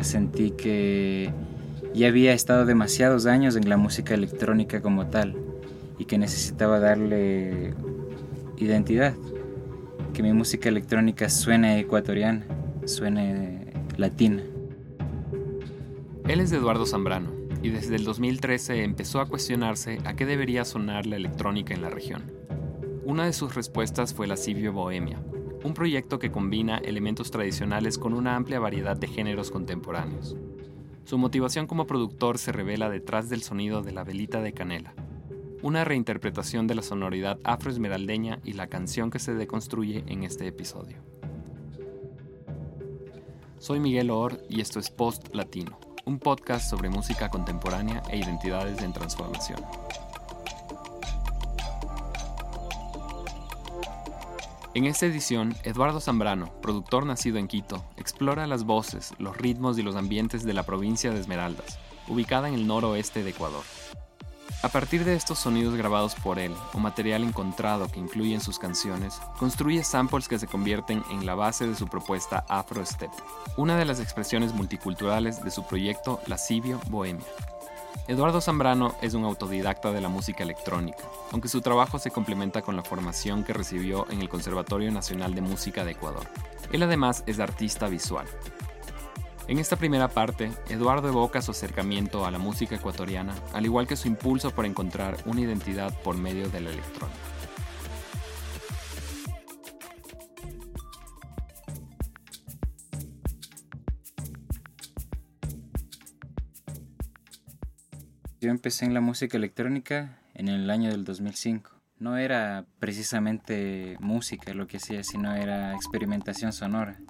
Sentí que ya había estado demasiados años en la música electrónica como tal y que necesitaba darle identidad, que mi música electrónica suene ecuatoriana, suene latina. Él es Eduardo Zambrano y desde el 2013 empezó a cuestionarse a qué debería sonar la electrónica en la región. Una de sus respuestas fue la Cibio Bohemia, un proyecto que combina elementos tradicionales con una amplia variedad de géneros contemporáneos. Su motivación como productor se revela detrás del sonido de la velita de canela, una reinterpretación de la sonoridad afroesmeraldeña y la canción que se deconstruye en este episodio. Soy Miguel Or y esto es Post Latino, un podcast sobre música contemporánea e identidades en transformación. En esta edición, Eduardo Zambrano, productor nacido en Quito, explora las voces, los ritmos y los ambientes de la provincia de Esmeraldas, ubicada en el noroeste de Ecuador. A partir de estos sonidos grabados por él o material encontrado que incluye en sus canciones, construye samples que se convierten en la base de su propuesta Afro Step, una de las expresiones multiculturales de su proyecto Lascivio Bohemia. Eduardo Zambrano es un autodidacta de la música electrónica, aunque su trabajo se complementa con la formación que recibió en el Conservatorio Nacional de Música de Ecuador. Él además es artista visual. En esta primera parte, Eduardo evoca su acercamiento a la música ecuatoriana, al igual que su impulso por encontrar una identidad por medio de la electrónica. Empecé en la música electrónica en el año del 2005. No era precisamente música lo que hacía, sino era experimentación sonora.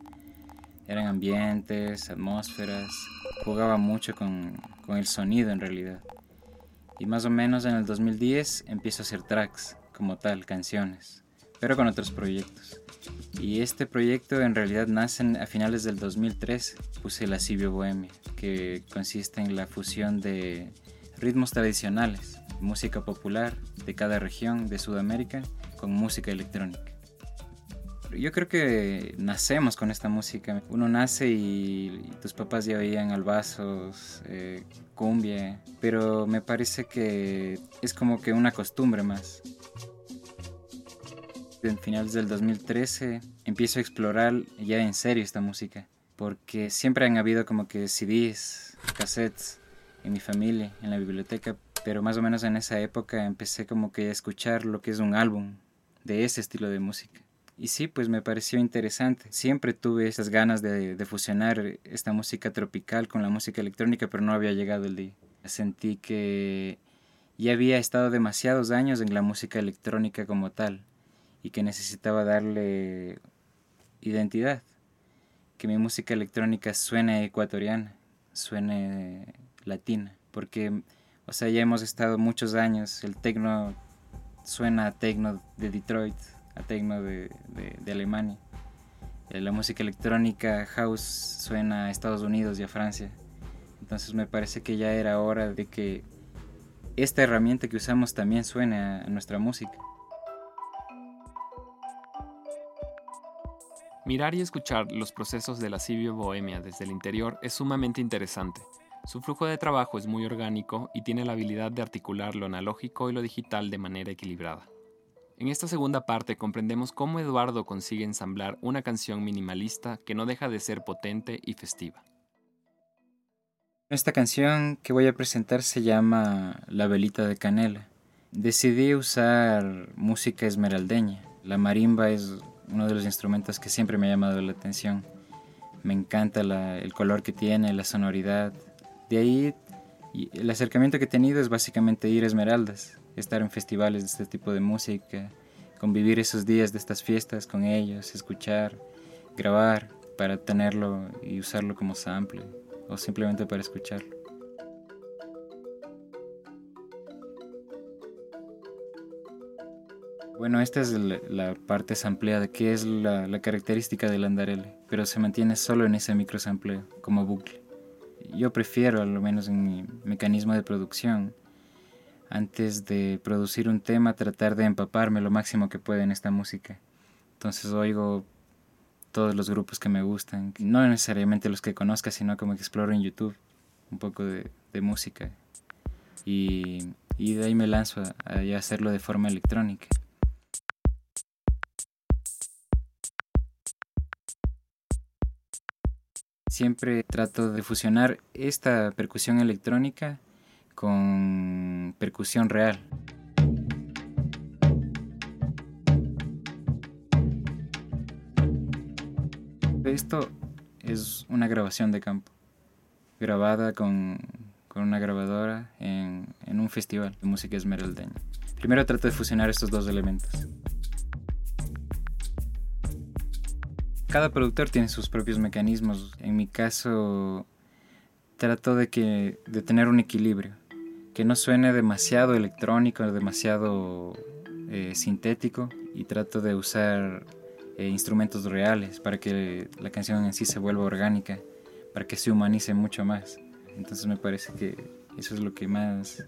Eran ambientes, atmósferas, jugaba mucho con, con el sonido en realidad. Y más o menos en el 2010 empiezo a hacer tracks como tal, canciones, pero con otros proyectos. Y este proyecto en realidad nace a finales del 2013. Puse la Cibio Bohemia, que consiste en la fusión de ritmos tradicionales, música popular de cada región de Sudamérica con música electrónica. Yo creo que nacemos con esta música. Uno nace y, tus papás ya oían albazos, eh, cumbia, pero me parece que es como que una costumbre más. En finales del 2013 empiezo a explorar ya en serio esta música, porque siempre han habido como que CDs, cassettes, en mi familia, en la biblioteca, pero más o menos en esa época empecé como que a escuchar lo que es un álbum de ese estilo de música. Y sí, pues me pareció interesante. Siempre tuve esas ganas de, de, fusionar esta música tropical con la música electrónica, pero no había llegado el día. Sentí que ya había estado demasiados años en la música electrónica como tal y que necesitaba darle identidad. Que mi música electrónica suene ecuatoriana, suene latina, porque, o sea, ya hemos estado muchos años, el tecno suena a tecno de Detroit, a tecno de, de, Alemania, eh, la música electrónica house suena a Estados Unidos y a Francia, entonces me parece que ya era hora de que esta herramienta que usamos también suene a, nuestra música. Mirar y escuchar los procesos de la Cibio Bohemia desde el interior es sumamente interesante. Su flujo de trabajo es muy orgánico y tiene la habilidad de articular lo analógico y lo digital de manera equilibrada. En esta segunda parte comprendemos cómo Eduardo consigue ensamblar una canción minimalista que no deja de ser potente y festiva. Esta canción que voy a presentar se llama La velita de canela. Decidí usar música esmeraldeña. La marimba es uno de los instrumentos que siempre me ha llamado la atención. Me encanta el color que tiene, la sonoridad, de ahí el acercamiento que he tenido es básicamente ir a Esmeraldas, estar en festivales de este tipo de música, convivir esos días de estas fiestas con ellos, escuchar, grabar para tenerlo y usarlo como sample o simplemente para escucharlo. Bueno, esta es la, parte sampleada, que es la, la característica del andarele, pero se mantiene solo en ese microsampleo, como bucle yo prefiero, al menos en mi mecanismo de producción, antes de producir un tema, tratar de empaparme lo máximo que pueda en esta música. Entonces oigo todos los grupos que me gustan, no necesariamente los que conozca, sino como que exploro en YouTube un poco de, música y, de ahí me lanzo a hacerlo de forma electrónica. Siempre trato de fusionar esta percusión electrónica con percusión real. Esto es una grabación de campo, grabada con, una grabadora en, en un festival de música esmeraldeña. Primero trato de fusionar estos dos elementos. Cada productor tiene sus propios mecanismos. En mi caso, trato de, que, de tener un equilibrio. Que no suene demasiado electrónico, demasiado eh, sintético. Y trato de usar eh, instrumentos reales para que la canción en sí se vuelva orgánica, para que se humanice mucho más. Entonces me parece que eso es lo que más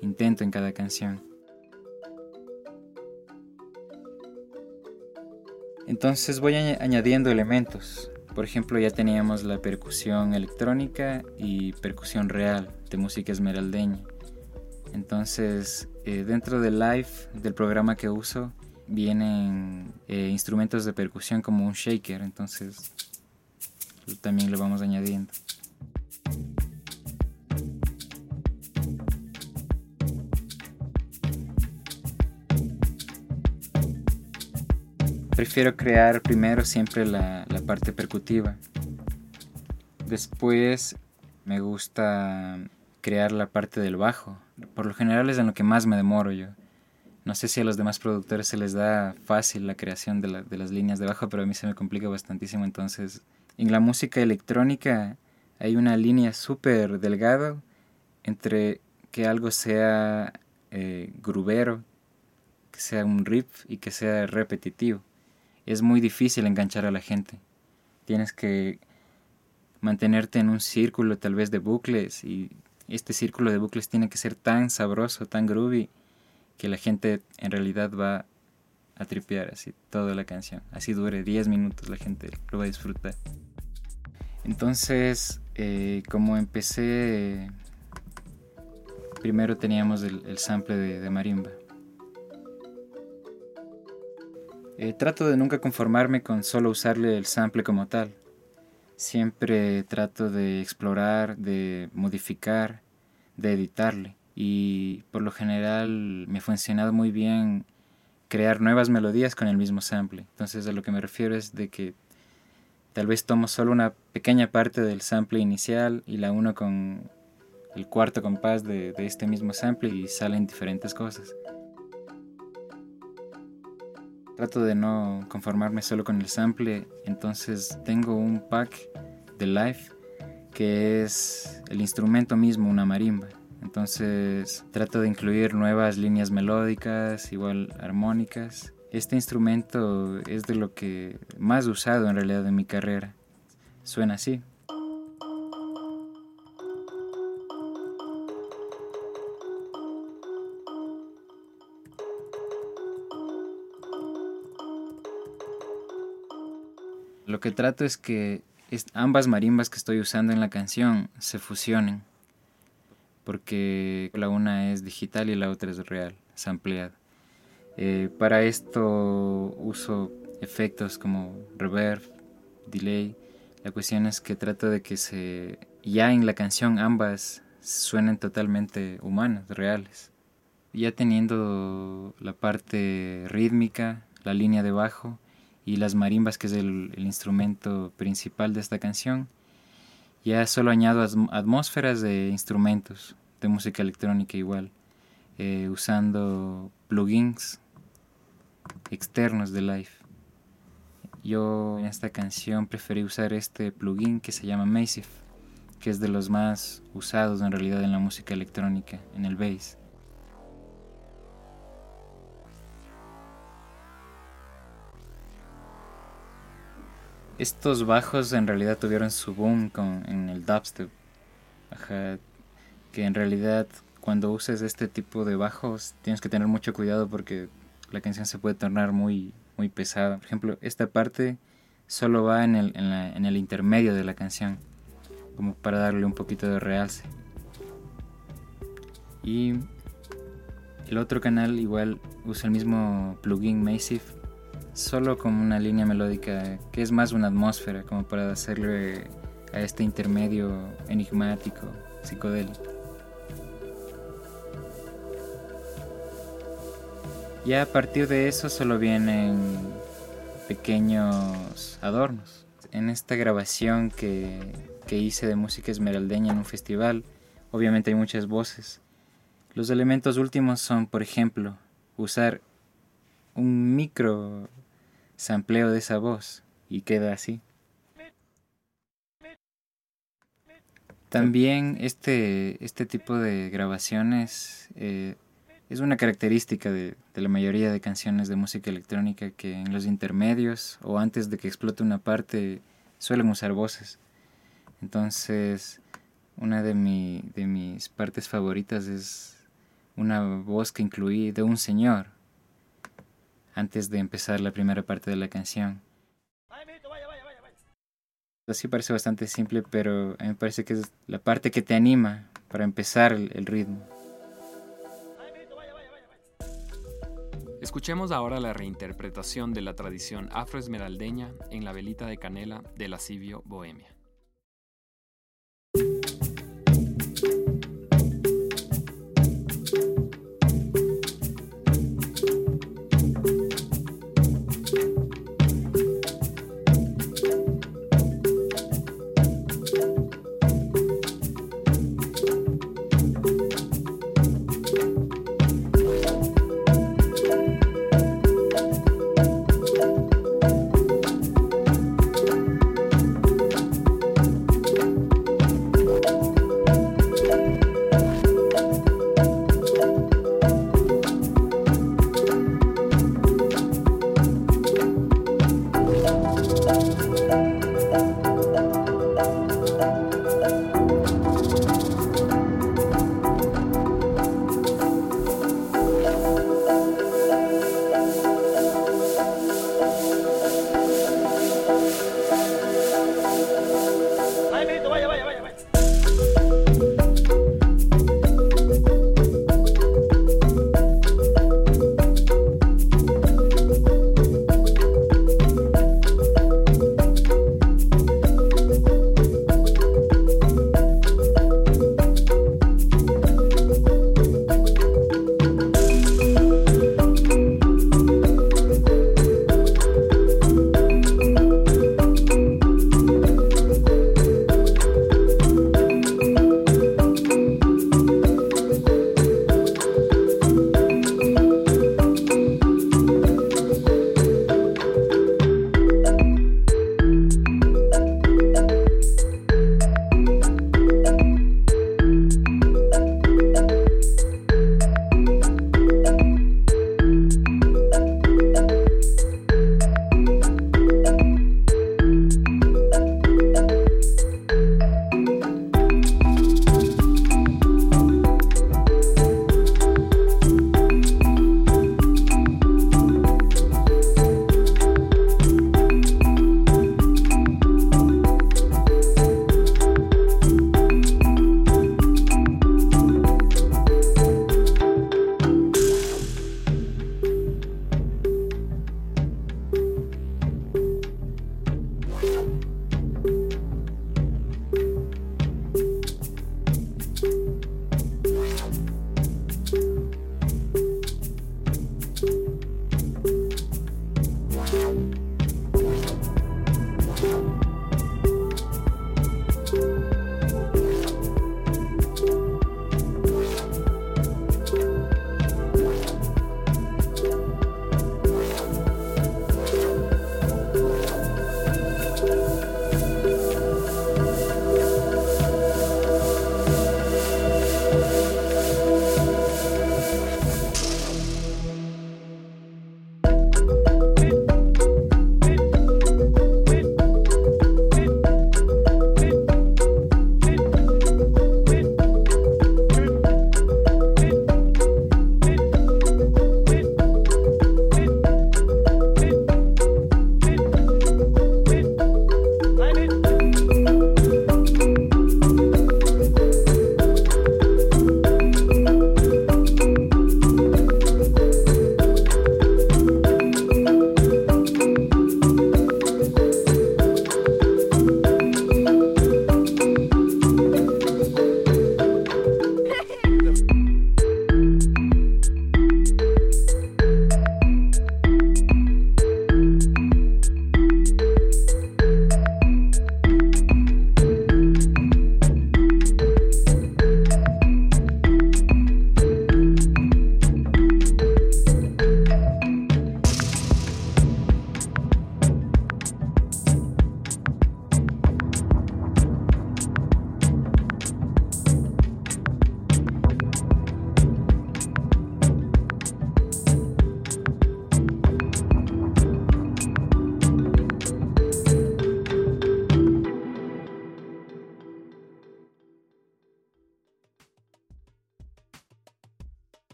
intento en cada canción. Entonces voy añadiendo elementos. Por ejemplo, ya teníamos la percusión electrónica y percusión real de música esmeraldeña. Entonces, eh, dentro del live del programa que uso, vienen eh, instrumentos de percusión como un shaker. Entonces, también lo vamos añadiendo. Prefiero crear primero siempre la, parte percutiva. Después me gusta crear la parte del bajo. Por lo general es en lo que más me demoro yo. No sé si a los demás productores se les da fácil la creación de, de las líneas de bajo, pero a mí se me complica bastantísimo. Entonces, en la música electrónica hay una línea súper delgada entre que algo sea eh, grubero, que sea un riff y que sea repetitivo es muy difícil enganchar a la gente. Tienes que mantenerte en un círculo tal vez de bucles y este círculo de bucles tiene que ser tan sabroso, tan groovy, que la gente en realidad va a tripear así toda la canción. Así dure 10 minutos, la gente lo va a disfrutar. Entonces, eh, como empecé, primero teníamos el, sample de marimba. Eh, trato de nunca conformarme con solo usarle el sample como tal. Siempre trato de explorar, de modificar, de editarle. Y por lo general me ha funcionado muy bien crear nuevas melodías con el mismo sample. Entonces a lo que me refiero es de que tal vez tomo solo una pequeña parte del sample inicial y la uno con el cuarto compás de este mismo sample y salen diferentes cosas. Trato de no conformarme solo con el sample, entonces tengo un pack de live que es el instrumento mismo, una marimba. Entonces trato de incluir nuevas líneas melódicas, igual armónicas. Este instrumento es de lo que más usado en realidad en mi carrera. Suena así. Lo que trato es que ambas marimbas que estoy usando en la canción se fusionen. Porque la una es digital y la otra es real, sampleada. Eh, para esto uso efectos como reverb, delay. La cuestión es que trato de que se ya en la canción ambas suenen totalmente humanas, reales. Ya teniendo la parte rítmica, la línea de bajo, y las marimbas, que es el, instrumento principal de esta canción. Ya solo añado atmósferas de instrumentos de música electrónica igual, eh, usando plugins externos de Live. Yo en esta canción preferí usar este plugin que se llama Massive, que es de los más usados en realidad en la música electrónica, en el bass. Estos bajos en realidad tuvieron su boom con, en el dubstep. que en realidad cuando uses este tipo de bajos tienes que tener mucho cuidado porque la canción se puede tornar muy, muy pesada. Por ejemplo, esta parte solo va en el, en el intermedio de la canción, como para darle un poquito de realce. Y el otro canal igual usa el mismo plugin Massive, solo con una línea melódica que es más una atmósfera, como para hacerle a este intermedio enigmático, psicodélico. Ya a partir de eso solo vienen pequeños adornos. En esta grabación que, que hice de música esmeraldeña en un festival, obviamente hay muchas voces. Los elementos últimos son, por ejemplo, usar un micro sampleo de esa voz y queda así. También este, este tipo de grabaciones eh, es una característica de, la mayoría de canciones de música electrónica que en los intermedios o antes de que explote una parte suelen usar voces. Entonces, una de, de mis partes favoritas es una voz que incluí de un señor antes de empezar la primera parte de la canción. Así parece bastante simple, pero a mí me parece que es la parte que te anima para empezar el ritmo. Escuchemos ahora la reinterpretación de la tradición afroesmeraldeña en la velita de canela de la Lascivio Bohemia.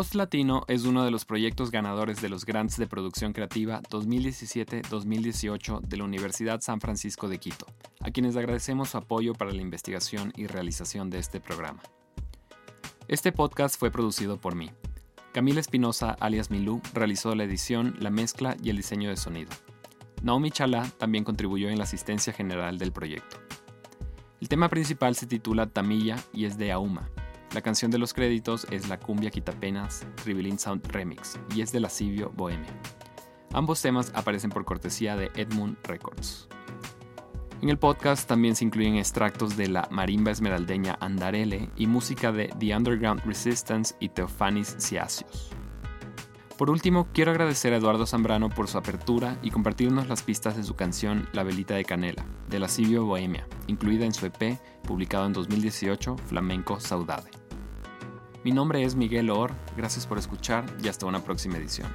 Post Latino es uno de los proyectos ganadores de los Grants de Producción Creativa 2017-2018 de la Universidad San Francisco de Quito, a quienes agradecemos su apoyo para la investigación y realización de este programa. Este podcast fue producido por mí. Camila Espinosa, alias Milú, realizó la edición, la mezcla y el diseño de sonido. Naomi Chala también contribuyó en la asistencia general del proyecto. El tema principal se titula Tamilla y es de Auma, la canción de los créditos es la cumbia quitapenas Rivelin Sound Remix y es de Lascivio Bohemia. Ambos temas aparecen por cortesía de Edmund Records. En el podcast también se incluyen extractos de la marimba esmeraldeña Andarele y música de The Underground Resistance y Teofanis Ciasios. Por último, quiero agradecer a Eduardo Zambrano por su apertura y compartirnos las pistas de su canción La Velita de Canela, de Lascivio Bohemia, incluida en su EP, publicado en 2018, Flamenco Saudade. Mi nombre es Miguel Or, gracias por escuchar y hasta una próxima edición.